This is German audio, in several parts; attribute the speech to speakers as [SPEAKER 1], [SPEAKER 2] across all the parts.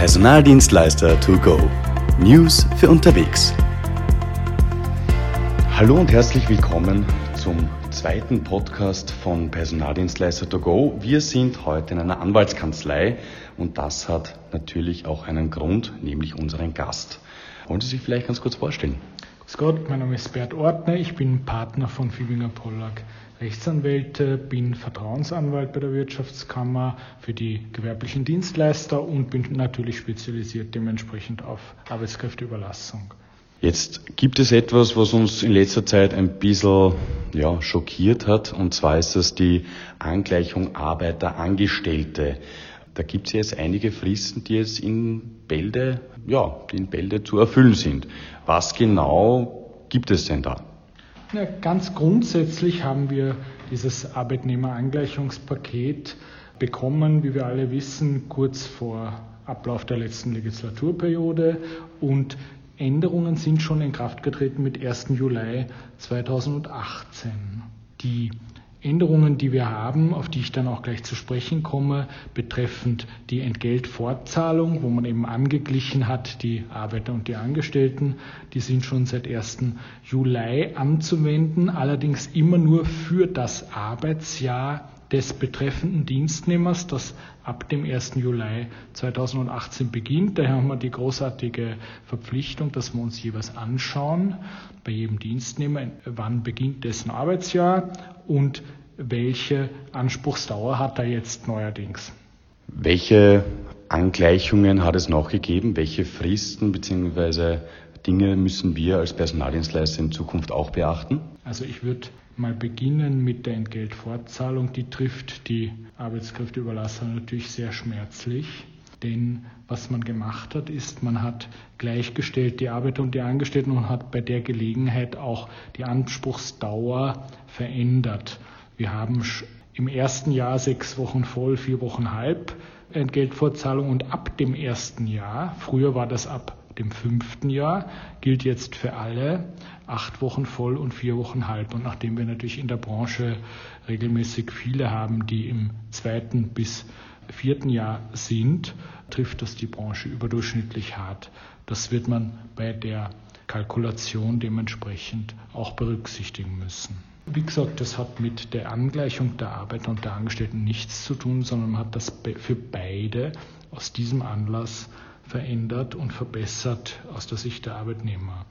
[SPEAKER 1] Personaldienstleister to go. News für unterwegs. Hallo und herzlich willkommen zum zweiten Podcast von Personaldienstleister to go. Wir sind heute in einer Anwaltskanzlei und das hat natürlich auch einen Grund, nämlich unseren Gast. Wollen Sie sich vielleicht ganz kurz vorstellen?
[SPEAKER 2] Grüß Gott, mein Name ist Bert Ortner, ich bin Partner von Fibinger Pollack Rechtsanwälte, bin Vertrauensanwalt bei der Wirtschaftskammer für die gewerblichen Dienstleister und bin natürlich spezialisiert dementsprechend auf Arbeitskräfteüberlassung.
[SPEAKER 1] Jetzt gibt es etwas, was uns in letzter Zeit ein bisschen ja, schockiert hat, und zwar ist das die Angleichung Arbeiter-Angestellte. Da gibt es jetzt einige Fristen, die jetzt in Bälde, ja, in Bälde zu erfüllen sind. Was genau gibt es denn da?
[SPEAKER 2] Ja, ganz grundsätzlich haben wir dieses Arbeitnehmerangleichungspaket bekommen, wie wir alle wissen, kurz vor Ablauf der letzten Legislaturperiode und Änderungen sind schon in Kraft getreten mit 1. Juli 2018. Die Änderungen, die wir haben, auf die ich dann auch gleich zu sprechen komme, betreffend die Entgeltfortzahlung, wo man eben angeglichen hat, die Arbeiter und die Angestellten, die sind schon seit 1. Juli anzuwenden, allerdings immer nur für das Arbeitsjahr des betreffenden Dienstnehmers, das ab dem 1. Juli 2018 beginnt. Daher haben wir die großartige Verpflichtung, dass wir uns jeweils anschauen, bei jedem Dienstnehmer, wann beginnt dessen Arbeitsjahr und welche Anspruchsdauer hat er jetzt neuerdings.
[SPEAKER 1] Welche Angleichungen hat es noch gegeben? Welche Fristen bzw. Dinge müssen wir als Personaldienstleister in Zukunft auch beachten?
[SPEAKER 2] Also ich würde mal beginnen mit der Entgeltfortzahlung. Die trifft die Arbeitskräfteüberlasser natürlich sehr schmerzlich. Denn was man gemacht hat, ist, man hat gleichgestellt die Arbeiter und die Angestellten und hat bei der Gelegenheit auch die Anspruchsdauer verändert. Wir haben im ersten Jahr sechs Wochen voll, vier Wochen halb Entgeltfortzahlung und ab dem ersten Jahr, früher war das ab dem fünften Jahr, gilt jetzt für alle acht Wochen voll und vier Wochen halb. Und nachdem wir natürlich in der Branche regelmäßig viele haben, die im zweiten bis vierten Jahr sind, trifft das die Branche überdurchschnittlich hart. Das wird man bei der Kalkulation dementsprechend auch berücksichtigen müssen. Wie gesagt, das hat mit der Angleichung der Arbeiter und der Angestellten nichts zu tun, sondern man hat das für beide aus diesem Anlass verändert und verbessert aus der Sicht der Arbeitnehmer.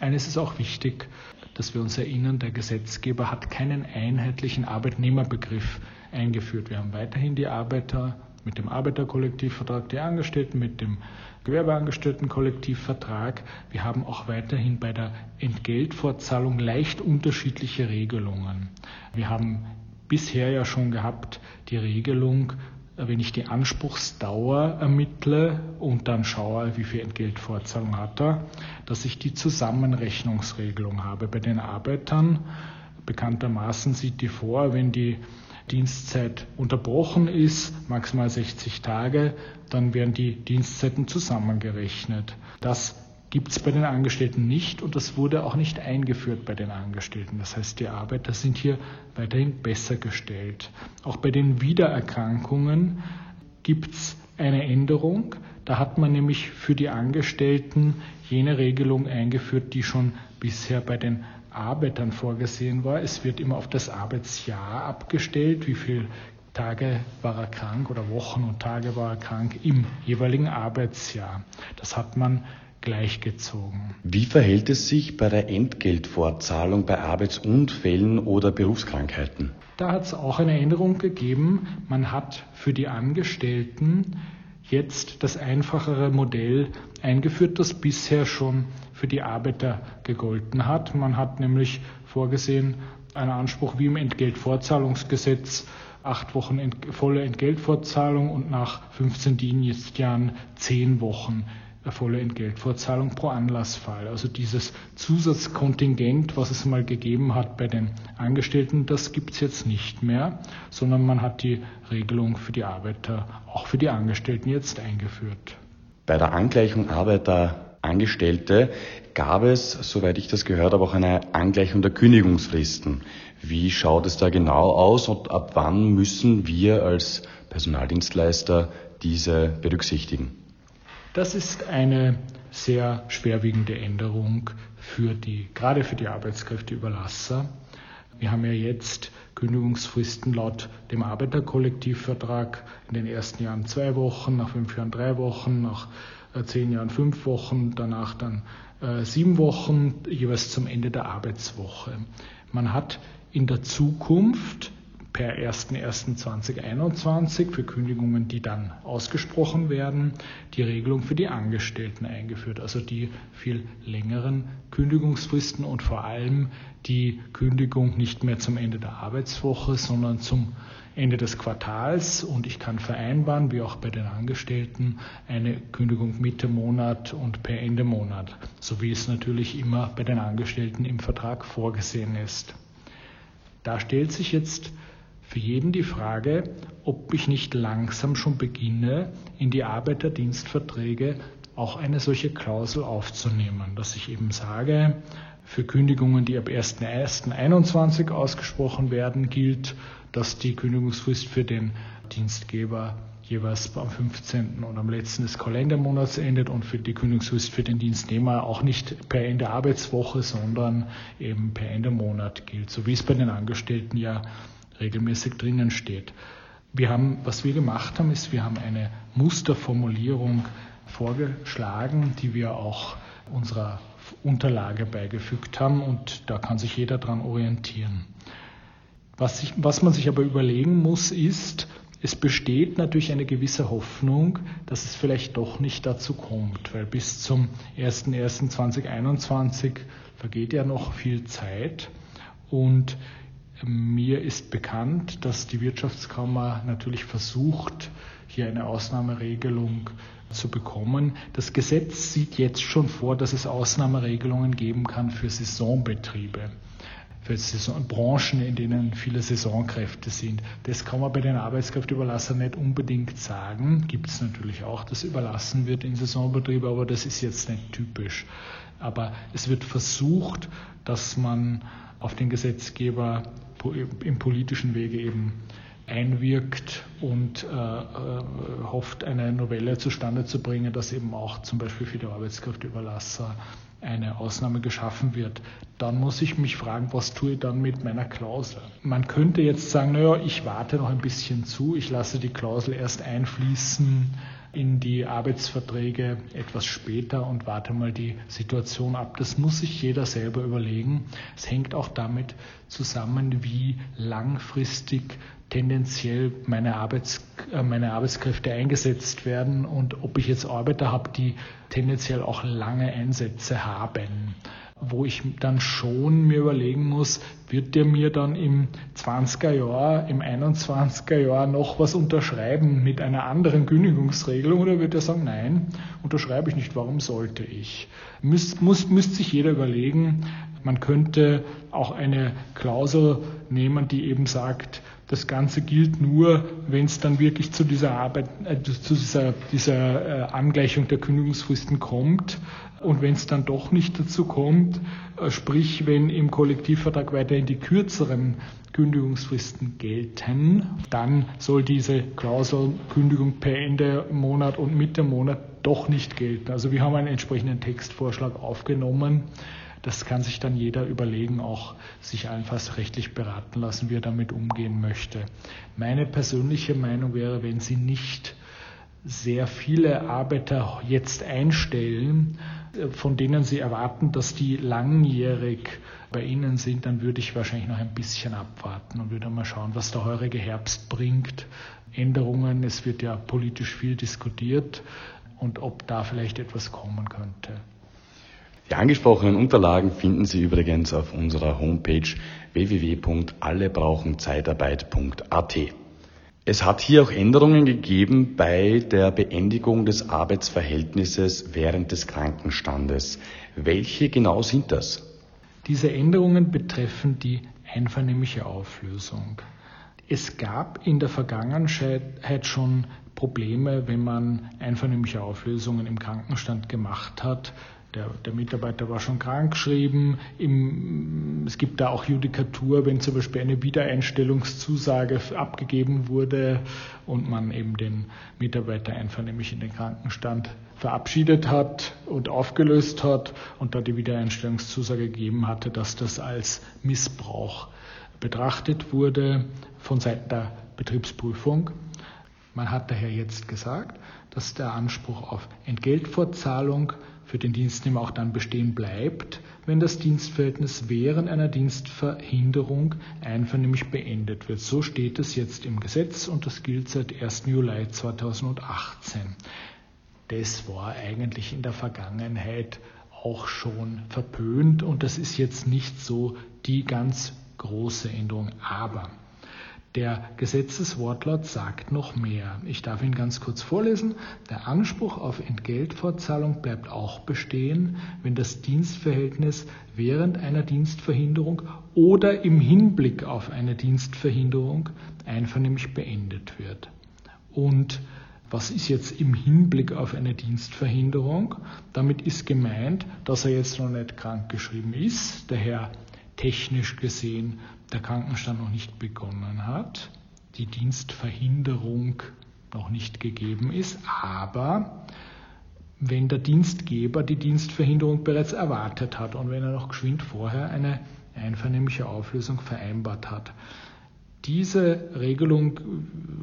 [SPEAKER 2] Eines ist auch wichtig, dass wir uns erinnern, der Gesetzgeber hat keinen einheitlichen Arbeitnehmerbegriff eingeführt. Wir haben weiterhin die Arbeiter mit dem Arbeiterkollektivvertrag, die Angestellten mit dem Gewerbeangestelltenkollektivvertrag. Wir haben auch weiterhin bei der Entgeltfortzahlung leicht unterschiedliche Regelungen. Wir haben bisher ja schon gehabt die Regelung, wenn ich die Anspruchsdauer ermittle und dann schaue, wie viel Entgeltfortzahlung hat er, dass ich die Zusammenrechnungsregelung habe. Bei den Arbeitern bekanntermaßen sieht die vor, wenn die Dienstzeit unterbrochen ist, maximal 60 Tage, dann werden die Dienstzeiten zusammengerechnet. Das gibt es bei den Angestellten nicht und das wurde auch nicht eingeführt bei den Angestellten. Das heißt, die Arbeiter sind hier weiterhin besser gestellt. Auch bei den Wiedererkrankungen gibt es eine Änderung. Da hat man nämlich für die Angestellten jene Regelung eingeführt, die schon bisher bei den Arbeitern vorgesehen war. Es wird immer auf das Arbeitsjahr abgestellt, wie viele Tage war er krank oder Wochen und Tage war er krank im jeweiligen Arbeitsjahr. Das hat man gleichgezogen.
[SPEAKER 1] Wie verhält es sich bei der Entgeltfortzahlung bei Arbeitsunfällen oder Berufskrankheiten?
[SPEAKER 2] Da hat es auch eine Änderung gegeben. Man hat für die Angestellten jetzt das einfachere Modell eingeführt, das bisher schon für die Arbeiter gegolten hat. Man hat nämlich vorgesehen, einen Anspruch wie im Entgeltfortzahlungsgesetz, acht Wochen ent volle Entgeltfortzahlung und nach 15 Dienstjahren zehn Wochen volle Entgeltfortzahlung pro Anlassfall. Also dieses Zusatzkontingent, was es mal gegeben hat bei den Angestellten, das gibt es jetzt nicht mehr, sondern man hat die Regelung für die Arbeiter, auch für die Angestellten jetzt eingeführt.
[SPEAKER 1] Bei der Angleichung Arbeiter-Angestellte gab es, soweit ich das gehört habe, auch eine Angleichung der Kündigungsfristen. Wie schaut es da genau aus und ab wann müssen wir als Personaldienstleister diese berücksichtigen?
[SPEAKER 2] Das ist eine sehr schwerwiegende Änderung für die, gerade für die Arbeitskräfteüberlasser. Wir haben ja jetzt Kündigungsfristen laut dem Arbeiterkollektivvertrag in den ersten Jahren zwei Wochen, nach fünf Jahren drei Wochen, nach äh, zehn Jahren fünf Wochen, danach dann äh, sieben Wochen, jeweils zum Ende der Arbeitswoche. Man hat in der Zukunft per 01.01.2021 für Kündigungen, die dann ausgesprochen werden, die Regelung für die Angestellten eingeführt, also die viel längeren Kündigungsfristen und vor allem die Kündigung nicht mehr zum Ende der Arbeitswoche, sondern zum Ende des Quartals und ich kann vereinbaren, wie auch bei den Angestellten, eine Kündigung Mitte Monat und per Ende Monat, so wie es natürlich immer bei den Angestellten im Vertrag vorgesehen ist. Da stellt sich jetzt für jeden die Frage, ob ich nicht langsam schon beginne, in die Arbeiterdienstverträge auch eine solche Klausel aufzunehmen, dass ich eben sage, für Kündigungen, die ab 1.1.21 ausgesprochen werden, gilt, dass die Kündigungsfrist für den Dienstgeber jeweils am 15. und am letzten des Kalendermonats endet und für die Kündigungsfrist für den Dienstnehmer auch nicht per Ende Arbeitswoche, sondern eben per Ende Monat gilt, so wie es bei den Angestellten ja regelmäßig drinnen steht. Wir haben, was wir gemacht haben, ist, wir haben eine Musterformulierung vorgeschlagen, die wir auch unserer Unterlage beigefügt haben und da kann sich jeder dran orientieren. Was, ich, was man sich aber überlegen muss, ist, es besteht natürlich eine gewisse Hoffnung, dass es vielleicht doch nicht dazu kommt, weil bis zum 01.01.2021 vergeht ja noch viel Zeit und mir ist bekannt, dass die Wirtschaftskammer natürlich versucht, hier eine Ausnahmeregelung zu bekommen. Das Gesetz sieht jetzt schon vor, dass es Ausnahmeregelungen geben kann für Saisonbetriebe, für Saison Branchen, in denen viele Saisonkräfte sind. Das kann man bei den Arbeitskräfteüberlassern nicht unbedingt sagen. Gibt es natürlich auch, dass überlassen wird in Saisonbetriebe, aber das ist jetzt nicht typisch. Aber es wird versucht, dass man auf den Gesetzgeber im politischen Wege eben einwirkt und äh, äh, hofft, eine Novelle zustande zu bringen, dass eben auch zum Beispiel für die Arbeitskräfteüberlasser eine Ausnahme geschaffen wird. Dann muss ich mich fragen, was tue ich dann mit meiner Klausel? Man könnte jetzt sagen, naja, ich warte noch ein bisschen zu, ich lasse die Klausel erst einfließen in die Arbeitsverträge etwas später und warte mal die Situation ab. Das muss sich jeder selber überlegen. Es hängt auch damit zusammen, wie langfristig tendenziell meine, Arbeits, äh, meine Arbeitskräfte eingesetzt werden und ob ich jetzt Arbeiter habe, die tendenziell auch lange Einsätze haben wo ich dann schon mir überlegen muss, wird der mir dann im 20er Jahr, im 21er Jahr noch was unterschreiben mit einer anderen Kündigungsregelung oder wird er sagen, nein, unterschreibe ich nicht, warum sollte ich? Müs, muss, müsste sich jeder überlegen, man könnte auch eine Klausel nehmen, die eben sagt, das Ganze gilt nur, wenn es dann wirklich zu dieser Arbeit, äh, zu dieser, dieser äh, Angleichung der Kündigungsfristen kommt. Und wenn es dann doch nicht dazu kommt, äh, sprich wenn im Kollektivvertrag weiterhin die kürzeren Kündigungsfristen gelten, dann soll diese Klausel Kündigung per Ende Monat und Mitte Monat doch nicht gelten. Also wir haben einen entsprechenden Textvorschlag aufgenommen. Das kann sich dann jeder überlegen, auch sich allenfalls rechtlich beraten lassen, wie er damit umgehen möchte. Meine persönliche Meinung wäre, wenn Sie nicht sehr viele Arbeiter jetzt einstellen, von denen Sie erwarten, dass die langjährig bei Ihnen sind, dann würde ich wahrscheinlich noch ein bisschen abwarten und würde mal schauen, was der heurige Herbst bringt. Änderungen, es wird ja politisch viel diskutiert und ob da vielleicht etwas kommen könnte.
[SPEAKER 1] Die angesprochenen Unterlagen finden Sie übrigens auf unserer Homepage www.allebrauchenzeitarbeit.at. Es hat hier auch Änderungen gegeben bei der Beendigung des Arbeitsverhältnisses während des Krankenstandes. Welche genau sind das?
[SPEAKER 2] Diese Änderungen betreffen die einvernehmliche Auflösung. Es gab in der Vergangenheit schon Probleme, wenn man einvernehmliche Auflösungen im Krankenstand gemacht hat, der, der Mitarbeiter war schon krankgeschrieben. Im, es gibt da auch Judikatur, wenn zum Beispiel eine Wiedereinstellungszusage abgegeben wurde und man eben den Mitarbeiter einfach nämlich in den Krankenstand verabschiedet hat und aufgelöst hat und da die Wiedereinstellungszusage gegeben hatte, dass das als Missbrauch betrachtet wurde von Seiten der Betriebsprüfung. Man hat daher jetzt gesagt, dass der Anspruch auf Entgeltfortzahlung für den Dienstnehmer auch dann bestehen bleibt, wenn das Dienstverhältnis während einer Dienstverhinderung einvernehmlich beendet wird. So steht es jetzt im Gesetz und das gilt seit 1. Juli 2018. Das war eigentlich in der Vergangenheit auch schon verpönt und das ist jetzt nicht so die ganz große Änderung. Aber der Gesetzeswortlaut sagt noch mehr. Ich darf ihn ganz kurz vorlesen. Der Anspruch auf Entgeltfortzahlung bleibt auch bestehen, wenn das Dienstverhältnis während einer Dienstverhinderung oder im Hinblick auf eine Dienstverhinderung einvernehmlich beendet wird. Und was ist jetzt im Hinblick auf eine Dienstverhinderung? Damit ist gemeint, dass er jetzt noch nicht krankgeschrieben ist, daher technisch gesehen der Krankenstand noch nicht begonnen hat, die Dienstverhinderung noch nicht gegeben ist, aber wenn der Dienstgeber die Dienstverhinderung bereits erwartet hat und wenn er noch geschwind vorher eine einvernehmliche Auflösung vereinbart hat. Diese Regelung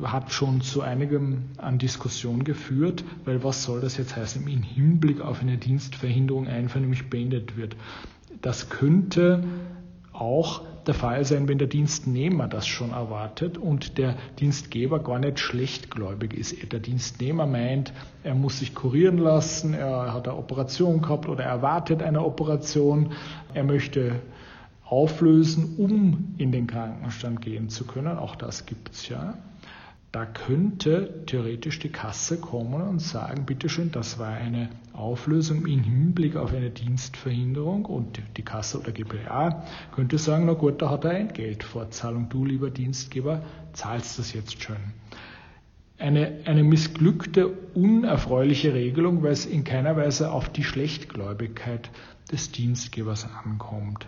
[SPEAKER 2] hat schon zu einigem an Diskussion geführt, weil was soll das jetzt heißen, im Hinblick auf eine Dienstverhinderung einvernehmlich beendet wird. Das könnte auch der Fall sein, wenn der Dienstnehmer das schon erwartet und der Dienstgeber gar nicht schlechtgläubig ist. Der Dienstnehmer meint, er muss sich kurieren lassen, er hat eine Operation gehabt oder er erwartet eine Operation, er möchte auflösen, um in den Krankenstand gehen zu können. Auch das gibt es ja. Da könnte theoretisch die Kasse kommen und sagen, bitteschön, das war eine Auflösung im Hinblick auf eine Dienstverhinderung und die Kasse oder GPA könnte sagen, na gut, da hat er ein Geldfortzahlung. Du, lieber Dienstgeber, zahlst das jetzt schon. Eine, eine missglückte, unerfreuliche Regelung, weil es in keiner Weise auf die Schlechtgläubigkeit des Dienstgebers ankommt.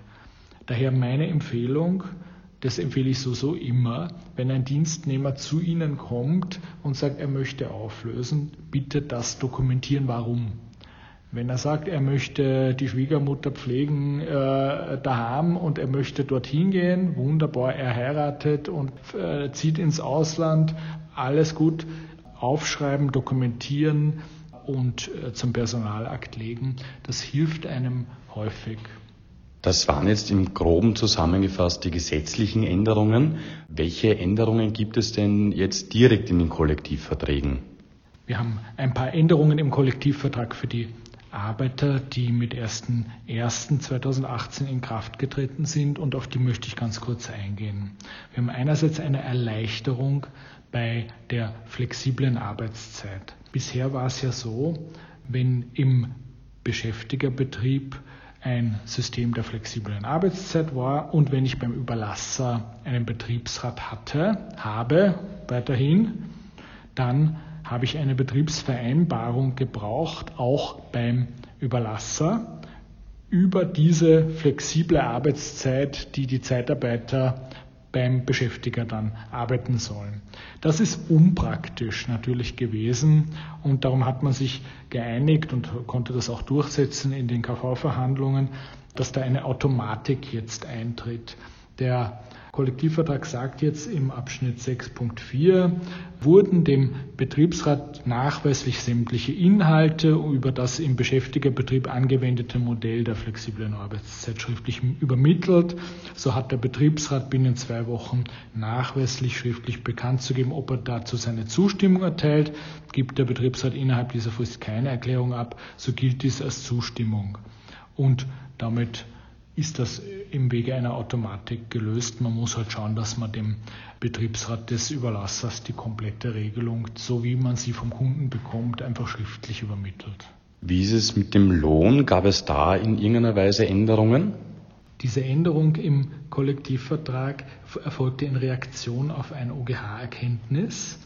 [SPEAKER 2] Daher meine Empfehlung, das empfehle ich so so immer, wenn ein Dienstnehmer zu Ihnen kommt und sagt, er möchte auflösen, bitte das dokumentieren, warum. Wenn er sagt, er möchte die Schwiegermutter pflegen äh, daheim und er möchte dorthin gehen, wunderbar, er heiratet und äh, zieht ins Ausland, alles gut, aufschreiben, dokumentieren und äh, zum Personalakt legen, das hilft einem häufig.
[SPEAKER 1] Das waren jetzt im groben zusammengefasst die gesetzlichen Änderungen. Welche Änderungen gibt es denn jetzt direkt in den Kollektivverträgen?
[SPEAKER 2] Wir haben ein paar Änderungen im Kollektivvertrag für die Arbeiter, die mit 1.1.2018 in Kraft getreten sind und auf die möchte ich ganz kurz eingehen. Wir haben einerseits eine Erleichterung bei der flexiblen Arbeitszeit. Bisher war es ja so, wenn im Beschäftigerbetrieb ein System der flexiblen Arbeitszeit war und wenn ich beim Überlasser einen Betriebsrat hatte, habe weiterhin, dann habe ich eine Betriebsvereinbarung gebraucht, auch beim Überlasser, über diese flexible Arbeitszeit, die die Zeitarbeiter beim Beschäftiger dann arbeiten sollen. Das ist unpraktisch natürlich gewesen und darum hat man sich geeinigt und konnte das auch durchsetzen in den KV-Verhandlungen, dass da eine Automatik jetzt eintritt. Der Kollektivvertrag sagt jetzt im Abschnitt 6.4, wurden dem Betriebsrat nachweislich sämtliche Inhalte über das im Beschäftigerbetrieb angewendete Modell der flexiblen Arbeitszeit schriftlich übermittelt. So hat der Betriebsrat binnen zwei Wochen nachweislich schriftlich bekannt zu geben, ob er dazu seine Zustimmung erteilt. Gibt der Betriebsrat innerhalb dieser Frist keine Erklärung ab, so gilt dies als Zustimmung. Und damit ist das im Wege einer Automatik gelöst. Man muss halt schauen, dass man dem Betriebsrat des Überlassers die komplette Regelung, so wie man sie vom Kunden bekommt, einfach schriftlich übermittelt.
[SPEAKER 1] Wie ist es mit dem Lohn? Gab es da in irgendeiner Weise Änderungen?
[SPEAKER 2] Diese Änderung im Kollektivvertrag erfolgte in Reaktion auf ein OGH-Erkenntnis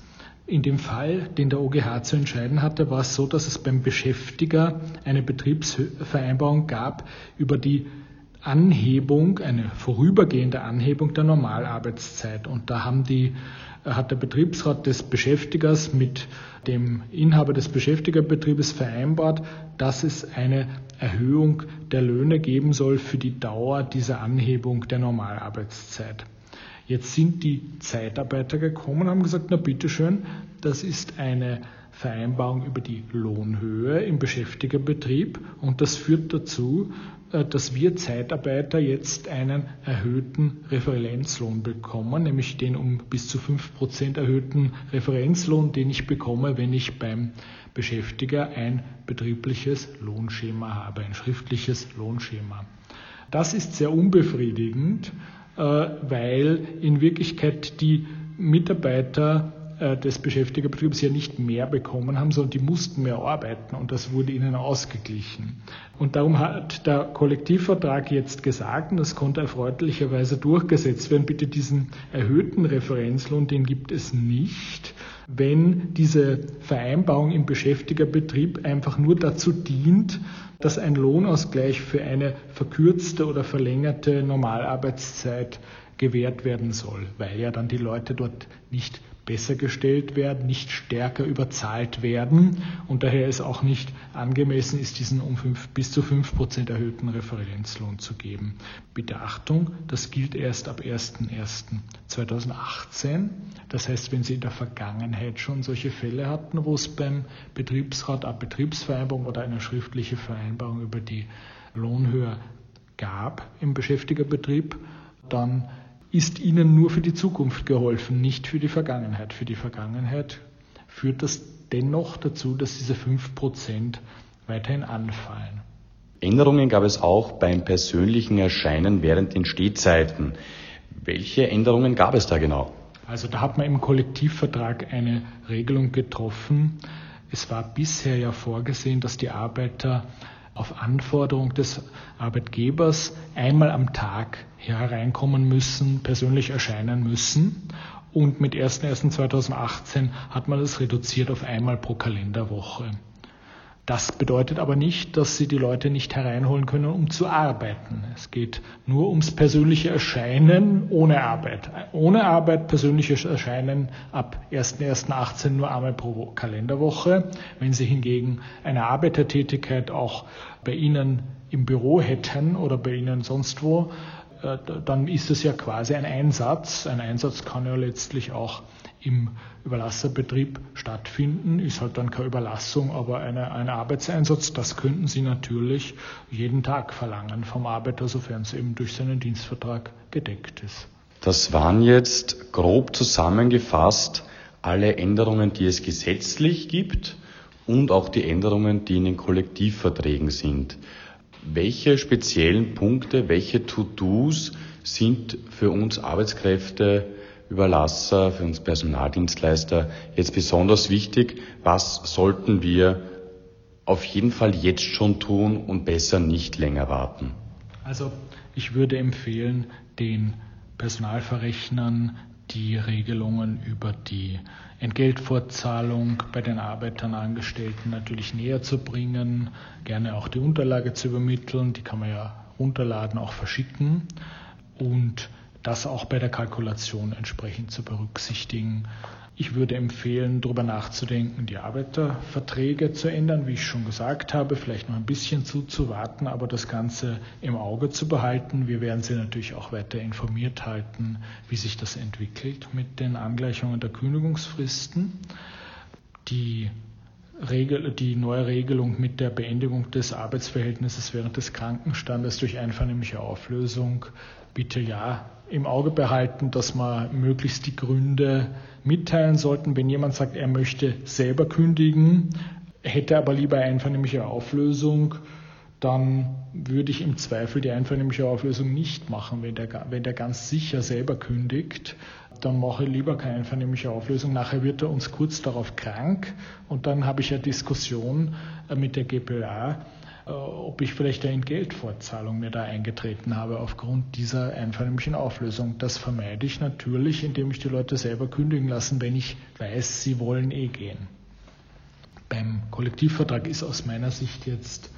[SPEAKER 2] In dem Fall, den der OGH zu entscheiden hatte, war es so, dass es beim Beschäftiger eine Betriebsvereinbarung gab über die Anhebung, eine vorübergehende Anhebung der Normalarbeitszeit. Und da haben die, hat der Betriebsrat des Beschäftigers mit dem Inhaber des Beschäftigerbetriebes vereinbart, dass es eine Erhöhung der Löhne geben soll für die Dauer dieser Anhebung der Normalarbeitszeit. Jetzt sind die Zeitarbeiter gekommen und haben gesagt, na bitteschön, das ist eine Vereinbarung über die Lohnhöhe im Beschäftigerbetrieb und das führt dazu, dass wir Zeitarbeiter jetzt einen erhöhten Referenzlohn bekommen, nämlich den um bis zu 5% erhöhten Referenzlohn, den ich bekomme, wenn ich beim Beschäftiger ein betriebliches Lohnschema habe, ein schriftliches Lohnschema. Das ist sehr unbefriedigend äh, weil in Wirklichkeit die Mitarbeiter äh, des Beschäftigerbetriebs ja nicht mehr bekommen haben, sondern die mussten mehr arbeiten und das wurde ihnen ausgeglichen. Und darum hat der Kollektivvertrag jetzt gesagt, und das konnte erfreulicherweise durchgesetzt werden, bitte diesen erhöhten Referenzlohn, den gibt es nicht, wenn diese Vereinbarung im Beschäftigerbetrieb einfach nur dazu dient, dass ein Lohnausgleich für eine verkürzte oder verlängerte Normalarbeitszeit gewährt werden soll, weil ja dann die Leute dort nicht besser gestellt werden, nicht stärker überzahlt werden und daher es auch nicht angemessen ist, diesen um fünf, bis zu 5 Prozent erhöhten Referenzlohn zu geben. Bitte Achtung, das gilt erst ab 01.01.2018. Das heißt, wenn Sie in der Vergangenheit schon solche Fälle hatten, wo es beim Betriebsrat eine Betriebsvereinbarung oder eine schriftliche Vereinbarung über die Lohnhöhe gab im Beschäftigerbetrieb, dann ist ihnen nur für die Zukunft geholfen, nicht für die Vergangenheit. Für die Vergangenheit führt das dennoch dazu, dass diese 5% weiterhin anfallen.
[SPEAKER 1] Änderungen gab es auch beim persönlichen Erscheinen während den Stehzeiten. Welche Änderungen gab es da genau?
[SPEAKER 2] Also da hat man im Kollektivvertrag eine Regelung getroffen. Es war bisher ja vorgesehen, dass die Arbeiter auf Anforderung des Arbeitgebers einmal am Tag hereinkommen müssen, persönlich erscheinen müssen. Und mit 01.01.2018 hat man das reduziert auf einmal pro Kalenderwoche. Das bedeutet aber nicht, dass Sie die Leute nicht hereinholen können, um zu arbeiten. Es geht nur ums persönliche Erscheinen ohne Arbeit. Ohne Arbeit persönliches Erscheinen ab 1.1.18 nur einmal pro Kalenderwoche. Wenn Sie hingegen eine Arbeitertätigkeit auch bei Ihnen im Büro hätten oder bei Ihnen sonst wo, äh, dann ist es ja quasi ein Einsatz. Ein Einsatz kann ja letztlich auch im Überlasserbetrieb stattfinden, ist halt dann keine Überlassung, aber eine, ein Arbeitseinsatz, das könnten Sie natürlich jeden Tag verlangen vom Arbeiter, sofern es eben durch seinen Dienstvertrag gedeckt ist.
[SPEAKER 1] Das waren jetzt grob zusammengefasst alle Änderungen, die es gesetzlich gibt und auch die Änderungen, die in den Kollektivverträgen sind. Welche speziellen Punkte, welche To-Dos sind für uns Arbeitskräfte Überlasser, für uns Personaldienstleister jetzt besonders wichtig? Was sollten wir auf jeden Fall jetzt schon tun und besser nicht länger warten?
[SPEAKER 2] Also ich würde empfehlen, den Personalverrechnern die Regelungen über die Entgeltfortzahlung bei den Arbeitern, Angestellten natürlich näher zu bringen, gerne auch die Unterlage zu übermitteln, die kann man ja runterladen, auch verschicken und das auch bei der Kalkulation entsprechend zu berücksichtigen. Ich würde empfehlen, darüber nachzudenken, die Arbeiterverträge zu ändern, wie ich schon gesagt habe, vielleicht noch ein bisschen zuzuwarten, aber das Ganze im Auge zu behalten. Wir werden Sie natürlich auch weiter informiert halten, wie sich das entwickelt mit den Angleichungen der Kündigungsfristen. Die Regel, die neue Regelung mit der Beendigung des Arbeitsverhältnisses während des Krankenstandes durch einvernehmliche Auflösung bitte ja im Auge behalten, dass man möglichst die Gründe mitteilen sollten. Wenn jemand sagt, er möchte selber kündigen, hätte aber lieber einvernehmliche Auflösung, dann würde ich im Zweifel die einvernehmliche Auflösung nicht machen. Wenn der, wenn der ganz sicher selber kündigt, dann mache ich lieber keine einvernehmliche Auflösung. Nachher wird er uns kurz darauf krank und dann habe ich eine Diskussion mit der GPA äh, ob ich vielleicht eine Entgeltfortzahlung mir da eingetreten habe aufgrund dieser einvernehmlichen Auflösung. Das vermeide ich natürlich, indem ich die Leute selber kündigen lassen, wenn ich weiß, sie wollen eh gehen. Beim Kollektivvertrag ist aus meiner Sicht jetzt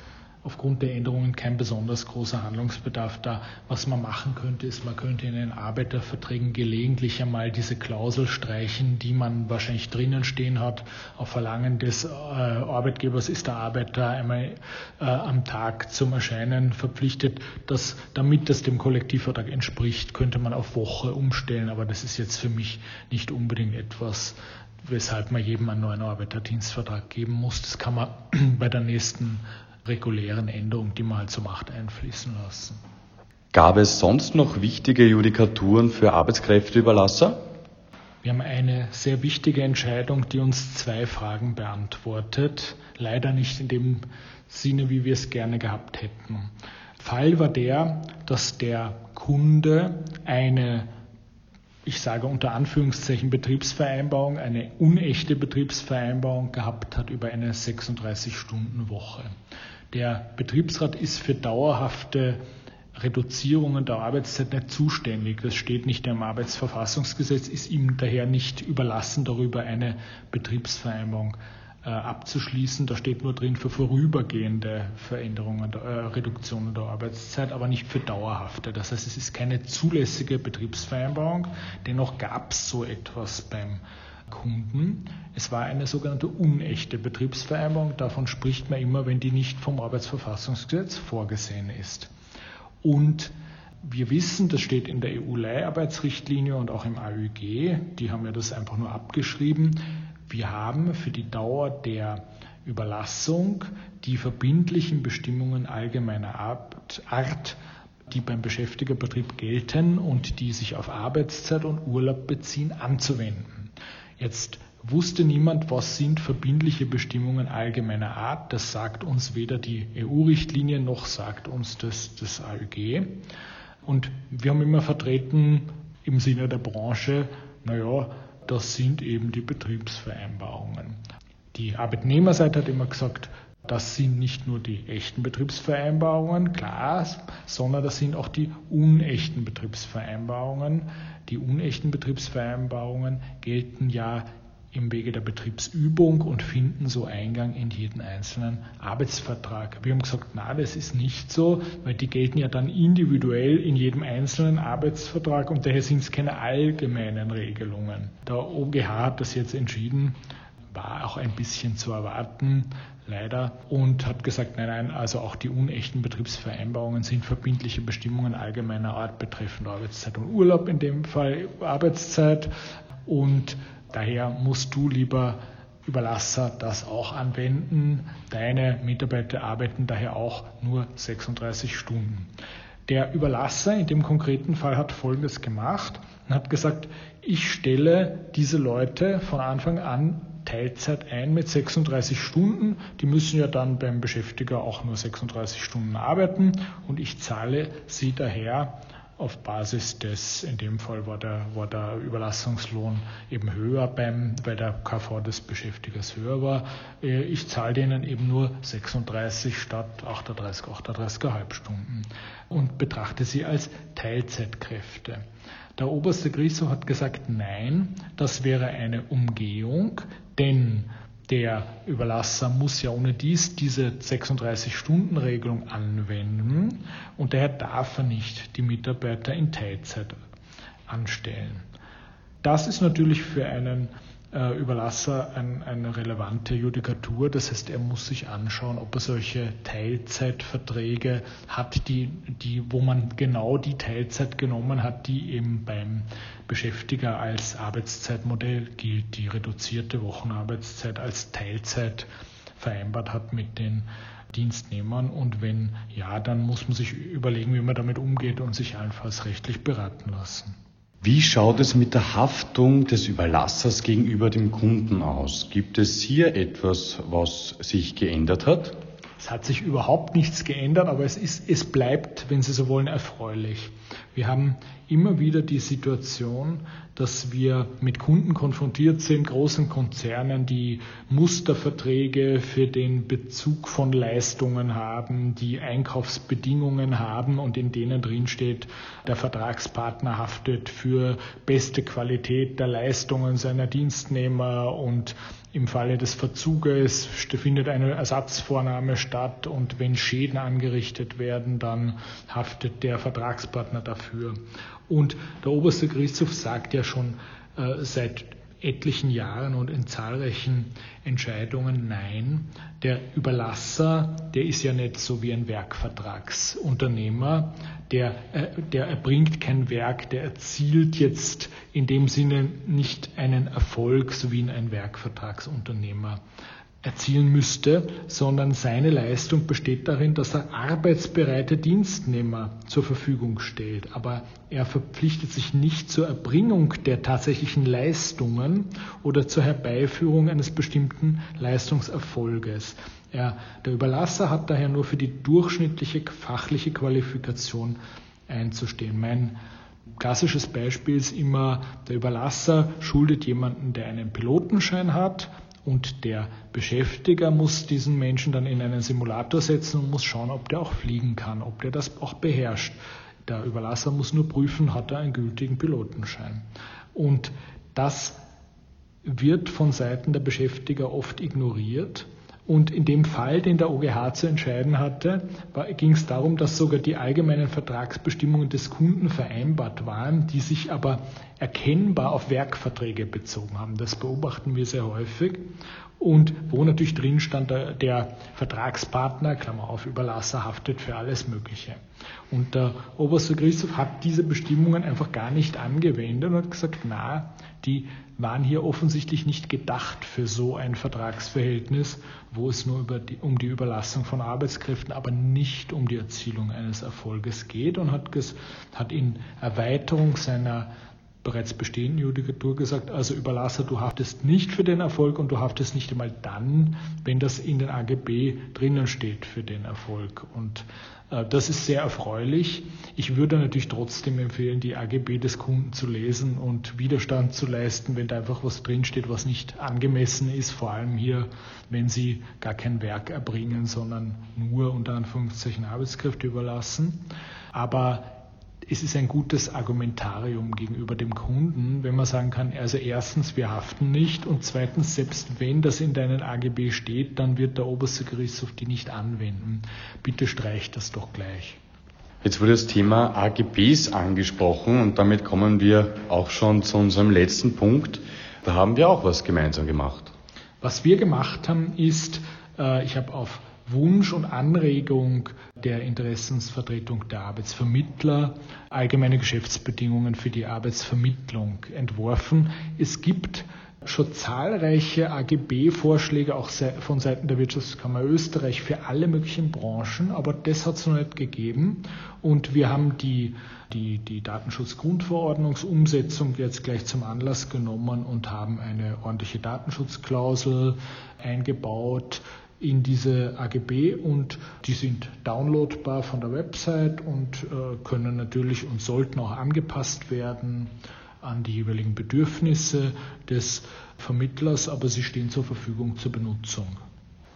[SPEAKER 2] aufgrund der Änderungen kein besonders großer Handlungsbedarf da. Was man machen könnte, ist, man könnte in den Arbeiterverträgen gelegentlich einmal diese Klausel streichen, die man wahrscheinlich drinnen stehen hat. Auf Verlangen des äh, Arbeitgebers ist der Arbeiter einmal äh, am Tag zum Erscheinen verpflichtet. Dass, damit das dem Kollektivvertrag entspricht, könnte man auf Woche umstellen. Aber das ist jetzt für mich nicht unbedingt etwas, weshalb man jedem einen neuen Arbeiterdienstvertrag geben muss. Das kann man bei der nächsten regulären Änderung, die man halt so macht, einfließen lassen.
[SPEAKER 1] Gab es sonst noch wichtige Judikaturen für Arbeitskräfteüberlasser?
[SPEAKER 2] Wir haben eine sehr wichtige Entscheidung, die uns zwei Fragen beantwortet. Leider nicht in dem Sinne, wie wir es gerne gehabt hätten. Fall war der, dass der Kunde eine ich sage unter Anführungszeichen Betriebsvereinbarung, eine unechte Betriebsvereinbarung gehabt hat über eine 36-Stunden-Woche. Der Betriebsrat ist für dauerhafte Reduzierungen der Arbeitszeit nicht zuständig. Das steht nicht im Arbeitsverfassungsgesetz, ist ihm daher nicht überlassen, darüber eine Betriebsvereinbarung äh, abzuschließen. Da steht nur drin für vorübergehende Veränderungen, äh, Reduktionen der Arbeitszeit, aber nicht für dauerhafte. Das heißt, es ist keine zulässige Betriebsvereinbarung. Dennoch gab es so etwas beim Kunden. Es war eine sogenannte unechte Betriebsvereinbarung. Davon spricht man immer, wenn die nicht vom Arbeitsverfassungsgesetz vorgesehen ist. Und wir wissen, das steht in der EU-Leiharbeitsrichtlinie und auch im AÜG, die haben ja das einfach nur abgeschrieben, wir haben für die Dauer der Überlassung die verbindlichen Bestimmungen allgemeiner Art, die beim Beschäftigerbetrieb gelten und die sich auf Arbeitszeit und Urlaub beziehen, anzuwenden. Jetzt wusste niemand, was sind verbindliche Bestimmungen allgemeiner Art. Das sagt uns weder die EU-Richtlinie noch sagt uns das, das AÜG. Und wir haben immer vertreten im Sinne der Branche, naja, das sind eben die Betriebsvereinbarungen. Die Arbeitnehmerseite hat immer gesagt, das sind nicht nur die echten Betriebsvereinbarungen, klar, sondern das sind auch die unechten Betriebsvereinbarungen. Die unechten Betriebsvereinbarungen gelten ja im Wege der Betriebsübung und finden so Eingang in jeden einzelnen Arbeitsvertrag. Wir haben gesagt, na, das ist nicht so, weil die gelten ja dann individuell in jedem einzelnen Arbeitsvertrag und daher sind es keine allgemeinen Regelungen. Der OGH hat das jetzt entschieden, war auch ein bisschen zu erwarten, leider, und hat gesagt, nein, nein, also auch die unechten Betriebsvereinbarungen sind verbindliche Bestimmungen allgemeiner Art betreffend Arbeitszeit und Urlaub, in dem Fall Arbeitszeit. Und Daher musst du, lieber Überlasser, das auch anwenden. Deine Mitarbeiter arbeiten daher auch nur 36 Stunden. Der Überlasser in dem konkreten Fall hat Folgendes gemacht und hat gesagt, ich stelle diese Leute von Anfang an Teilzeit ein mit 36 Stunden. Die müssen ja dann beim Beschäftiger auch nur 36 Stunden arbeiten und ich zahle sie daher auf Basis des, in dem Fall war der, war der Überlassungslohn eben höher beim, weil der KV des Beschäftigers höher war. Äh, ich zahle denen eben nur 36 statt 38, 38,5 Stunden und betrachte sie als Teilzeitkräfte. Der oberste Gerichtshof hat gesagt, nein, das wäre eine Umgehung, denn der Überlasser muss ja ohne dies diese 36-Stunden-Regelung anwenden und daher darf er nicht die Mitarbeiter in Teilzeit anstellen. Das ist natürlich für einen äh, Überlasser ein, eine relevante Judikatur. Das heißt, er muss sich anschauen, ob er solche Teilzeitverträge hat, die, die, wo man genau die Teilzeit genommen hat, die eben beim Beschäftiger als Arbeitszeitmodell gilt, die reduzierte Wochenarbeitszeit als Teilzeit vereinbart hat mit den Dienstnehmern und wenn ja, dann muss man sich überlegen, wie man damit umgeht und sich allenfalls rechtlich beraten lassen.
[SPEAKER 1] Wie schaut es mit der Haftung des Überlassers gegenüber dem Kunden aus? Gibt es hier etwas, was sich geändert hat?
[SPEAKER 2] Es hat sich überhaupt nichts geändert, aber es, ist, es bleibt, wenn Sie so wollen, erfreulich. Wir haben immer wieder die Situation, dass wir mit Kunden konfrontiert sind, großen Konzernen, die Musterverträge für den Bezug von Leistungen haben, die Einkaufsbedingungen haben und in denen drin steht, der Vertragspartner haftet für beste Qualität der Leistungen seiner Dienstnehmer und im Falle des Verzuges findet eine Ersatzvornahme statt und wenn Schäden angerichtet werden, dann haftet der Vertragspartner dafür. Und der oberste Gerichtshof sagt ja schon äh, seit etlichen Jahren und in zahlreichen Entscheidungen nein. Der Überlasser, der ist ja nicht so wie ein Werkvertragsunternehmer, der, äh, der erbringt kein Werk, der erzielt jetzt in dem Sinne nicht einen Erfolg, so wie ein Werkvertragsunternehmer erzielen müsste, sondern seine Leistung besteht darin, dass er arbeitsbereite Dienstnehmer zur Verfügung stellt. Aber er verpflichtet sich nicht zur Erbringung der tatsächlichen Leistungen oder zur Herbeiführung eines bestimmten Leistungserfolges. Er, der Überlasser hat daher nur für die durchschnittliche fachliche Qualifikation einzustehen. Mein klassisches Beispiel ist immer, der Überlasser schuldet jemanden, der einen Pilotenschein hat, und der Beschäftiger muss diesen Menschen dann in einen Simulator setzen und muss schauen, ob der auch fliegen kann, ob der das auch beherrscht. Der Überlasser muss nur prüfen, hat er einen gültigen Pilotenschein. Und das wird von Seiten der Beschäftiger oft ignoriert und in dem Fall, den der OGH zu entscheiden hatte, ging es darum, dass sogar die allgemeinen Vertragsbestimmungen des Kunden vereinbart waren, die sich aber erkennbar auf Werkverträge bezogen haben. Das beobachten wir sehr häufig. Und wo natürlich drin stand, der Vertragspartner, Klammer auf, Überlasser haftet für alles Mögliche. Und der oberste Gerichtshof hat diese Bestimmungen einfach gar nicht angewendet und hat gesagt, na, die waren hier offensichtlich nicht gedacht für so ein Vertragsverhältnis, wo es nur die, um die Überlassung von Arbeitskräften, aber nicht um die Erzielung eines Erfolges geht und hat, hat in Erweiterung seiner bereits bestehenden Judikatur gesagt, also Überlasser, du haftest nicht für den Erfolg und du haftest nicht einmal dann, wenn das in den AGB drinnen steht für den Erfolg. Und äh, das ist sehr erfreulich. Ich würde natürlich trotzdem empfehlen, die AGB des Kunden zu lesen und Widerstand zu leisten, wenn da einfach was drinsteht, was nicht angemessen ist, vor allem hier, wenn Sie gar kein Werk erbringen, sondern nur unter Anführungszeichen Arbeitskräfte überlassen. Aber es ist ein gutes Argumentarium gegenüber dem Kunden, wenn man sagen kann, also erstens, wir haften nicht und zweitens, selbst wenn das in deinen AGB steht, dann wird der oberste Gerichtshof die nicht anwenden. Bitte streich das doch gleich.
[SPEAKER 1] Jetzt wurde das Thema AGBs angesprochen und damit kommen wir auch schon zu unserem letzten Punkt. Da haben wir auch was gemeinsam gemacht.
[SPEAKER 2] Was wir gemacht haben, ist, äh, ich habe auf Wunsch und Anregung der Interessensvertretung der Arbeitsvermittler allgemeine Geschäftsbedingungen für die Arbeitsvermittlung entworfen. Es gibt schon zahlreiche AGB-Vorschläge auch von Seiten der Wirtschaftskammer Österreich für alle möglichen Branchen, aber das hat es noch nicht gegeben. Und wir haben die, die, die Datenschutzgrundverordnungsumsetzung jetzt gleich zum Anlass genommen und haben eine ordentliche Datenschutzklausel eingebaut, in diese AGB und die sind downloadbar von der Website und äh, können natürlich und sollten auch angepasst werden an die jeweiligen Bedürfnisse des Vermittlers, aber sie stehen zur Verfügung zur Benutzung.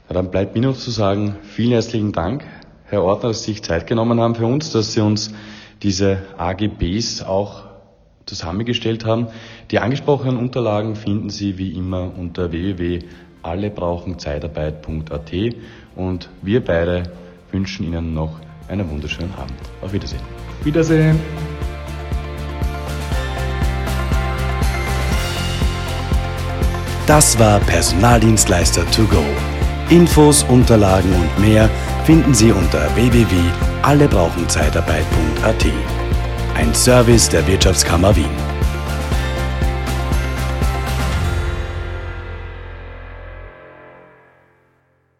[SPEAKER 1] Ja, dann bleibt mir noch zu sagen, vielen herzlichen Dank, Herr Ordner, dass Sie sich Zeit genommen haben für uns, dass Sie uns diese AGBs auch zusammengestellt haben. Die angesprochenen Unterlagen finden Sie wie immer unter www alle brauchen Zeitarbeit.at und wir beide wünschen Ihnen noch einen wunderschönen Abend. Auf Wiedersehen.
[SPEAKER 2] Wiedersehen.
[SPEAKER 3] Das war Personaldienstleister to go. Infos, Unterlagen und mehr finden Sie unter www.allebrauchenzeitarbeit.at. Ein Service der Wirtschaftskammer Wien.